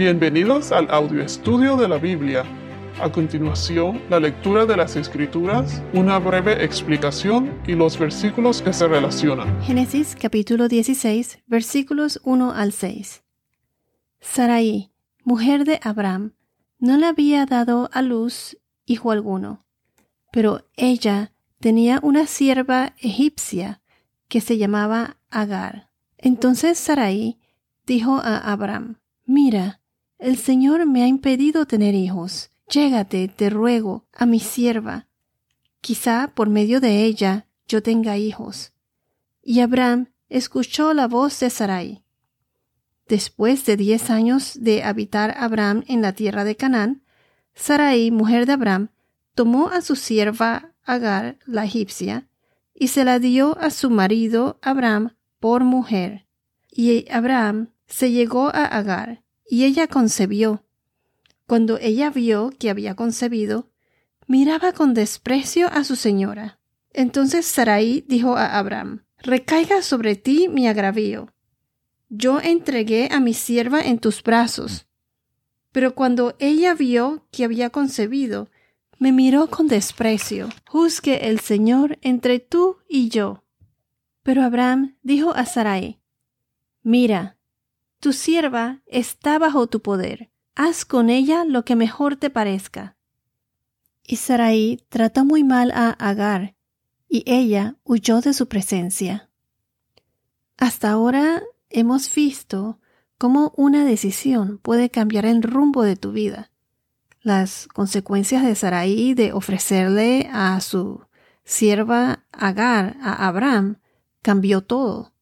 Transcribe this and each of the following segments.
Bienvenidos al audio estudio de la Biblia. A continuación, la lectura de las Escrituras, una breve explicación y los versículos que se relacionan. Génesis capítulo 16, versículos 1 al 6. Sarai, mujer de Abraham, no le había dado a luz hijo alguno, pero ella tenía una sierva egipcia que se llamaba Agar. Entonces Sarai dijo a Abraham, Mira, el Señor me ha impedido tener hijos. Llégate, te ruego, a mi sierva. Quizá por medio de ella yo tenga hijos. Y Abraham escuchó la voz de Sarai. Después de diez años de habitar Abraham en la tierra de Canaán, Sarai, mujer de Abraham, tomó a su sierva Agar, la egipcia, y se la dio a su marido Abraham por mujer. Y Abraham se llegó a Agar, y ella concebió. Cuando ella vio que había concebido, miraba con desprecio a su señora. Entonces Sarai dijo a Abraham, Recaiga sobre ti mi agravio. Yo entregué a mi sierva en tus brazos. Pero cuando ella vio que había concebido, me miró con desprecio. Juzgue el Señor entre tú y yo. Pero Abraham dijo a Sarai, Mira, tu sierva está bajo tu poder. Haz con ella lo que mejor te parezca. Y Sarai trató muy mal a Agar, y ella huyó de su presencia. Hasta ahora hemos visto cómo una decisión puede cambiar el rumbo de tu vida. Las consecuencias de Sarai de ofrecerle a su sierva Agar a Abraham cambió todo.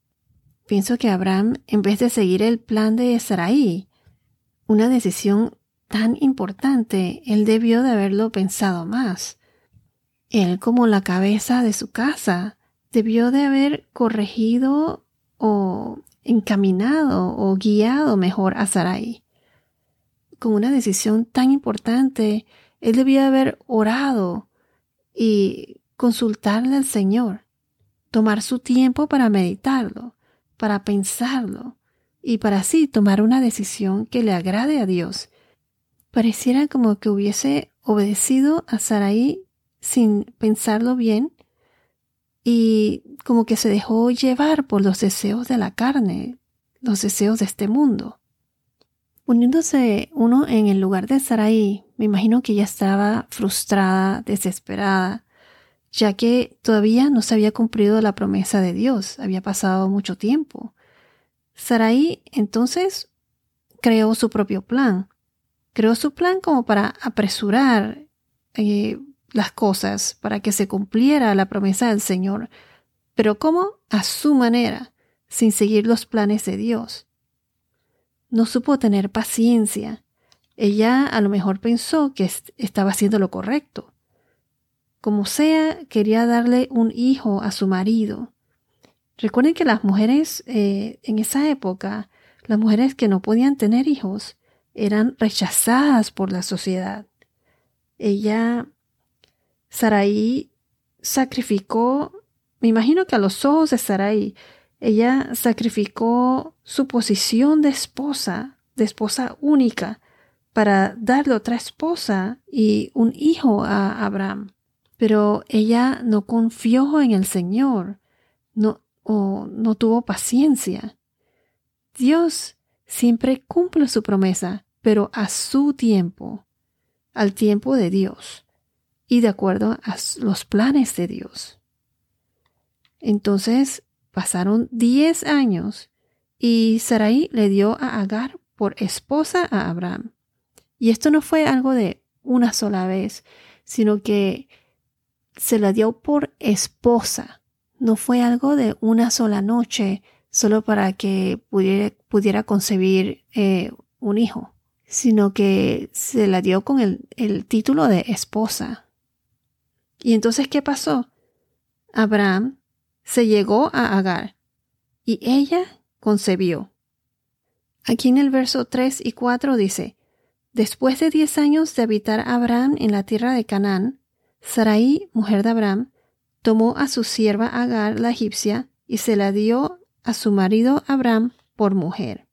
Pienso que Abraham, en vez de seguir el plan de Sarai, una decisión tan importante, él debió de haberlo pensado más. Él, como la cabeza de su casa, debió de haber corregido o encaminado o guiado mejor a Sarai. Con una decisión tan importante, él debió haber orado y consultarle al Señor, tomar su tiempo para meditarlo para pensarlo y para así tomar una decisión que le agrade a Dios. Pareciera como que hubiese obedecido a Sarai sin pensarlo bien y como que se dejó llevar por los deseos de la carne, los deseos de este mundo. Poniéndose uno en el lugar de Sarai, me imagino que ella estaba frustrada, desesperada, ya que todavía no se había cumplido la promesa de Dios, había pasado mucho tiempo. Sarai entonces creó su propio plan, creó su plan como para apresurar eh, las cosas, para que se cumpliera la promesa del Señor, pero como a su manera, sin seguir los planes de Dios. No supo tener paciencia. Ella a lo mejor pensó que estaba haciendo lo correcto como sea, quería darle un hijo a su marido. Recuerden que las mujeres eh, en esa época, las mujeres que no podían tener hijos, eran rechazadas por la sociedad. Ella, Sarai, sacrificó, me imagino que a los ojos de Sarai, ella sacrificó su posición de esposa, de esposa única, para darle otra esposa y un hijo a Abraham. Pero ella no confió en el Señor, no, o no tuvo paciencia. Dios siempre cumple su promesa, pero a su tiempo, al tiempo de Dios y de acuerdo a los planes de Dios. Entonces pasaron diez años y Sarai le dio a Agar por esposa a Abraham. Y esto no fue algo de una sola vez, sino que se la dio por esposa. No fue algo de una sola noche solo para que pudiera, pudiera concebir eh, un hijo, sino que se la dio con el, el título de esposa. Y entonces, ¿qué pasó? Abraham se llegó a Agar y ella concebió. Aquí en el verso 3 y 4 dice, Después de diez años de habitar Abraham en la tierra de Canaán, Sarai, mujer de Abraham, tomó a su sierva Agar la egipcia y se la dio a su marido Abraham por mujer.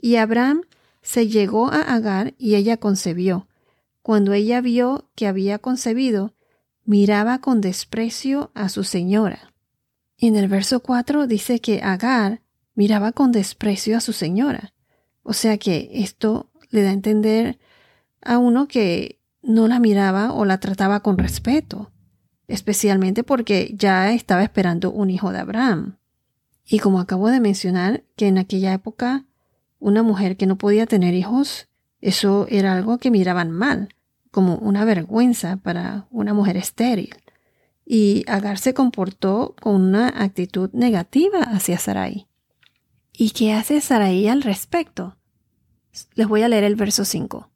Y Abraham se llegó a Agar y ella concebió. Cuando ella vio que había concebido, miraba con desprecio a su señora. En el verso 4 dice que Agar miraba con desprecio a su señora. O sea que esto le da a entender a uno que no la miraba o la trataba con respeto, especialmente porque ya estaba esperando un hijo de Abraham. Y como acabo de mencionar, que en aquella época una mujer que no podía tener hijos, eso era algo que miraban mal, como una vergüenza para una mujer estéril. Y Agar se comportó con una actitud negativa hacia Sarai. ¿Y qué hace Sarai al respecto? Les voy a leer el verso 5.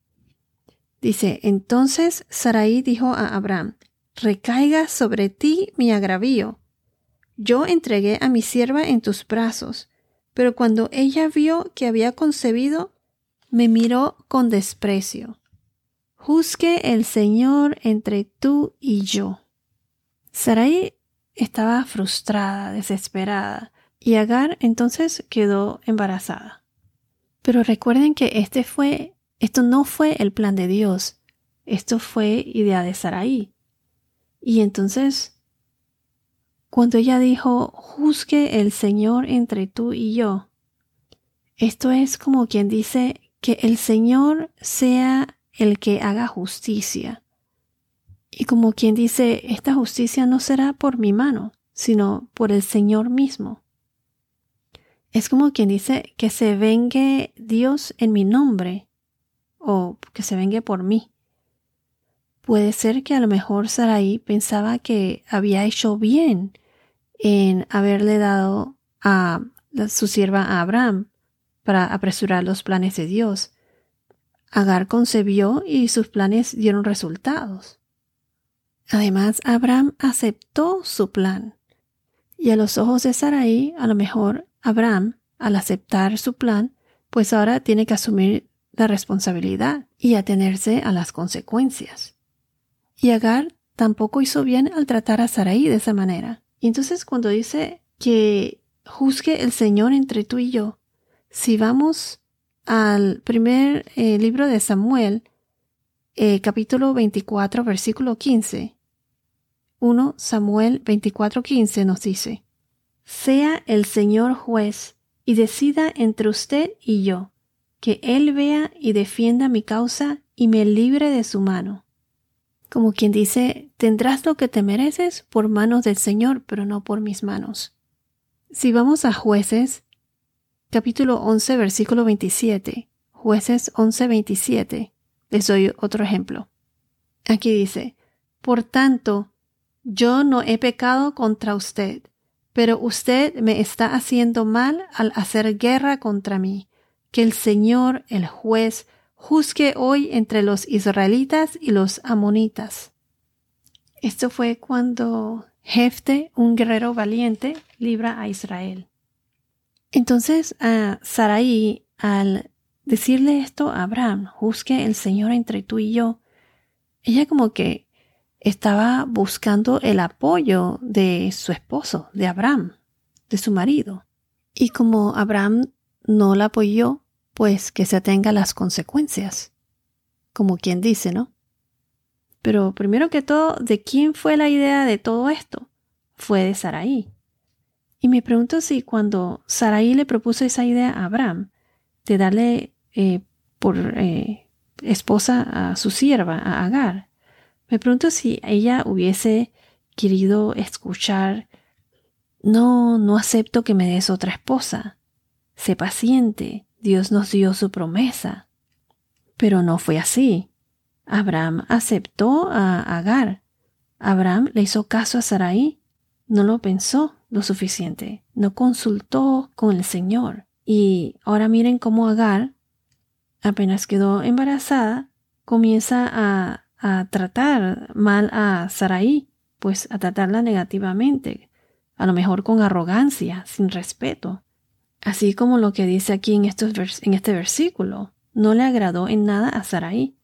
Dice, entonces Sarai dijo a Abraham, recaiga sobre ti mi agravio. Yo entregué a mi sierva en tus brazos, pero cuando ella vio que había concebido, me miró con desprecio. Juzgue el Señor entre tú y yo. Sarai estaba frustrada, desesperada, y Agar entonces quedó embarazada. Pero recuerden que este fue, esto no fue el plan de Dios, esto fue idea de Sarai. Y entonces, cuando ella dijo, juzgue el Señor entre tú y yo, esto es como quien dice que el Señor sea el que haga justicia. Y como quien dice, esta justicia no será por mi mano, sino por el Señor mismo. Es como quien dice que se vengue Dios en mi nombre o que se vengue por mí. Puede ser que a lo mejor Sarai pensaba que había hecho bien en haberle dado a su sierva a Abraham para apresurar los planes de Dios. Agar concebió y sus planes dieron resultados. Además, Abraham aceptó su plan. Y a los ojos de Sarai, a lo mejor Abraham, al aceptar su plan, pues ahora tiene que asumir la responsabilidad y atenerse a las consecuencias. Y Agar tampoco hizo bien al tratar a Sarai de esa manera. Y entonces cuando dice que juzgue el Señor entre tú y yo, si vamos al primer eh, libro de Samuel, eh, capítulo 24, versículo 15, 1 Samuel 24, 15 nos dice, Sea el Señor juez y decida entre usted y yo, que Él vea y defienda mi causa y me libre de su mano como quien dice, tendrás lo que te mereces por manos del Señor, pero no por mis manos. Si vamos a jueces, capítulo 11, versículo 27, jueces 11, 27, les doy otro ejemplo. Aquí dice, por tanto, yo no he pecado contra usted, pero usted me está haciendo mal al hacer guerra contra mí. Que el Señor, el juez, juzgue hoy entre los israelitas y los amonitas. Esto fue cuando Jefte, un guerrero valiente, libra a Israel. Entonces a Sarai, al decirle esto a Abraham, juzgue el Señor entre tú y yo, ella como que estaba buscando el apoyo de su esposo, de Abraham, de su marido. Y como Abraham no la apoyó, pues que se atenga las consecuencias, como quien dice, ¿no? Pero primero que todo, ¿de quién fue la idea de todo esto? Fue de Saraí. Y me pregunto si cuando Saraí le propuso esa idea a Abraham, de darle eh, por eh, esposa a su sierva, a Agar, me pregunto si ella hubiese querido escuchar, no, no acepto que me des otra esposa, sé paciente, Dios nos dio su promesa. Pero no fue así. Abraham aceptó a Agar. Abraham le hizo caso a Sarai. No lo pensó lo suficiente. No consultó con el Señor. Y ahora miren cómo Agar, apenas quedó embarazada, comienza a, tratar mal a Sarai, pues a tratarla negativamente, a lo mejor con arrogancia, sin respeto. Así como lo que dice aquí en, este versículo, no le agradó en nada a Sarai.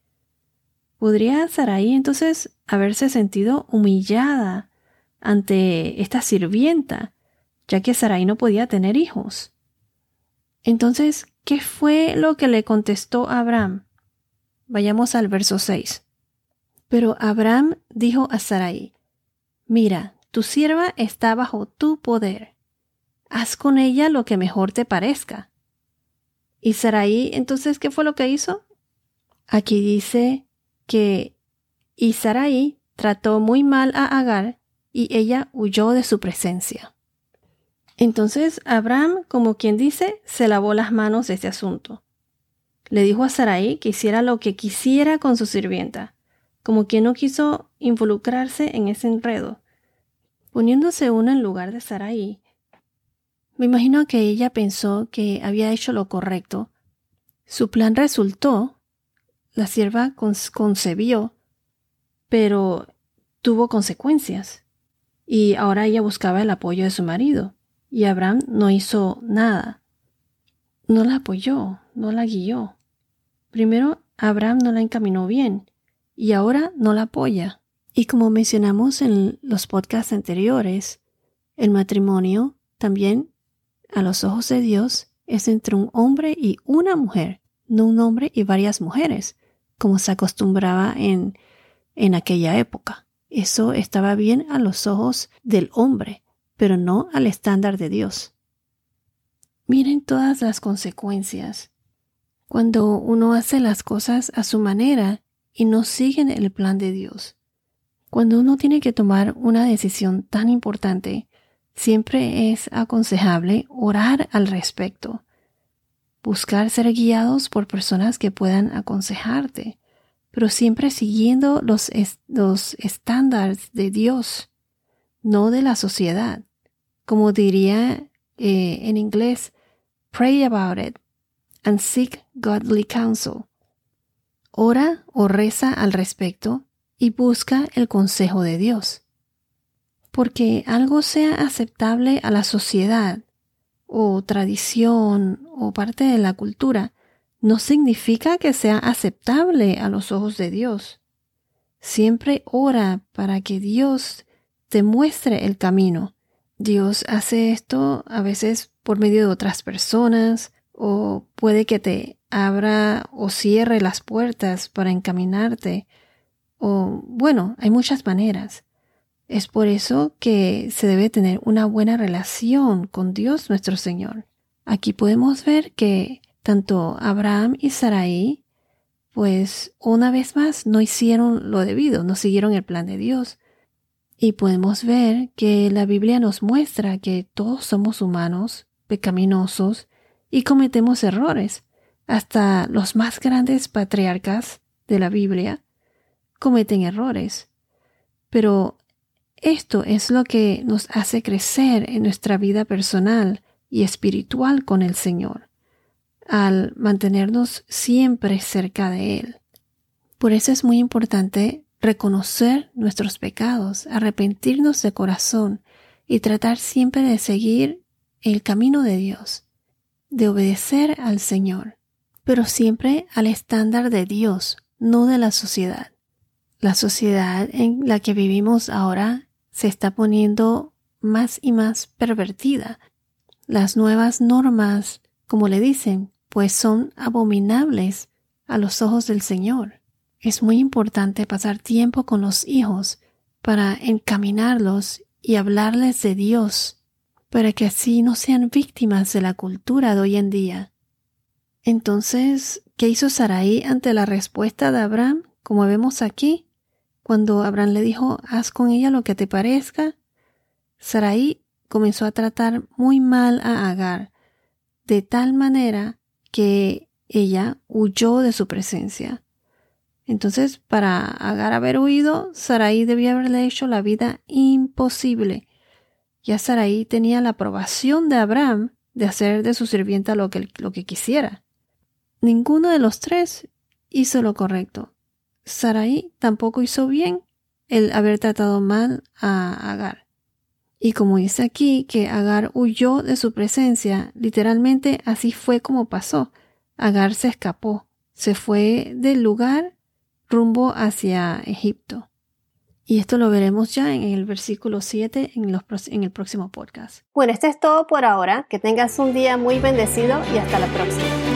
¿Podría Sarai entonces haberse sentido humillada ante esta sirvienta, ya que Sarai no podía tener hijos? Entonces, ¿qué fue lo que le contestó Abraham? Vayamos al verso 6. Pero Abraham dijo a Sarai, Mira, tu sierva está bajo tu poder. Haz con ella lo que mejor te parezca. ¿Y Sarai entonces qué fue lo que hizo? Aquí dice que y Sarai trató muy mal a Agar y ella huyó de su presencia. Entonces Abraham, como quien dice, se lavó las manos de este asunto. Le dijo a Sarai que hiciera lo que quisiera con su sirvienta, como quien no quiso involucrarse en ese enredo. Poniéndose uno en lugar de Sarai, me imagino que ella pensó que había hecho lo correcto. Su plan resultó, la sierva concebió, pero tuvo consecuencias. Y ahora ella buscaba el apoyo de su marido, y Abraham no hizo nada. No la apoyó, no la guió. Primero, Abraham no la encaminó bien, y ahora no la apoya. Y como mencionamos en los podcasts anteriores, el matrimonio también, a los ojos de Dios, es entre un hombre y una mujer, no un hombre y varias mujeres, como se acostumbraba en, en aquella época. Eso estaba bien a los ojos del hombre, pero no al estándar de Dios. Miren todas las consecuencias. Cuando uno hace las cosas a su manera y no siguen el plan de Dios. Cuando uno tiene que tomar una decisión tan importante, siempre es aconsejable orar al respecto, buscar ser guiados por personas que puedan aconsejarte, pero siempre siguiendo los, los estándares de Dios, no de la sociedad. Como diría eh, en inglés, pray about it and seek godly counsel. Ora o reza al respecto y busca el consejo de Dios. Porque algo sea aceptable a la sociedad, o tradición, o parte de la cultura, no significa que sea aceptable a los ojos de Dios. Siempre ora para que Dios te muestre el camino. Dios hace esto a veces por medio de otras personas o puede que te abra o cierre las puertas para encaminarte. O bueno, hay muchas maneras. Es por eso que se debe tener una buena relación con Dios nuestro Señor. Aquí podemos ver que tanto Abraham y Sarai, pues una vez más no hicieron lo debido, no siguieron el plan de Dios. Y podemos ver que la Biblia nos muestra que todos somos humanos, pecaminosos, y cometemos errores. Hasta los más grandes patriarcas de la Biblia cometen errores. Pero esto es lo que nos hace crecer en nuestra vida personal y espiritual con el Señor, al mantenernos siempre cerca de Él. Por eso es muy importante reconocer nuestros pecados, arrepentirnos de corazón y tratar siempre de seguir el camino de Dios de obedecer al Señor, pero siempre al estándar de Dios, no de la sociedad. La sociedad en la que vivimos ahora se está poniendo más y más pervertida. Las nuevas normas, como le dicen, pues son abominables a los ojos del Señor. Es muy importante pasar tiempo con los hijos para encaminarlos y hablarles de Dios para que así no sean víctimas de la cultura de hoy en día. Entonces, ¿qué hizo Sarai ante la respuesta de Abraham? Como vemos aquí, cuando Abraham le dijo, haz con ella lo que te parezca, Sarai comenzó a tratar muy mal a Agar, de tal manera que ella huyó de su presencia. Entonces, para Agar haber huido, Sarai debía haberle hecho la vida imposible ya Sarai tenía la aprobación de Abraham de hacer de su sirvienta lo que, lo que quisiera. Ninguno de los tres hizo lo correcto. Sarai tampoco hizo bien el haber tratado mal a Agar. Y como dice aquí que Agar huyó de su presencia, literalmente así fue como pasó. Agar se escapó, se fue del lugar rumbo hacia Egipto. Y esto lo veremos ya en el versículo 7 en, en el próximo podcast. Bueno, esto es todo por ahora. Que tengas un día muy bendecido y hasta la próxima.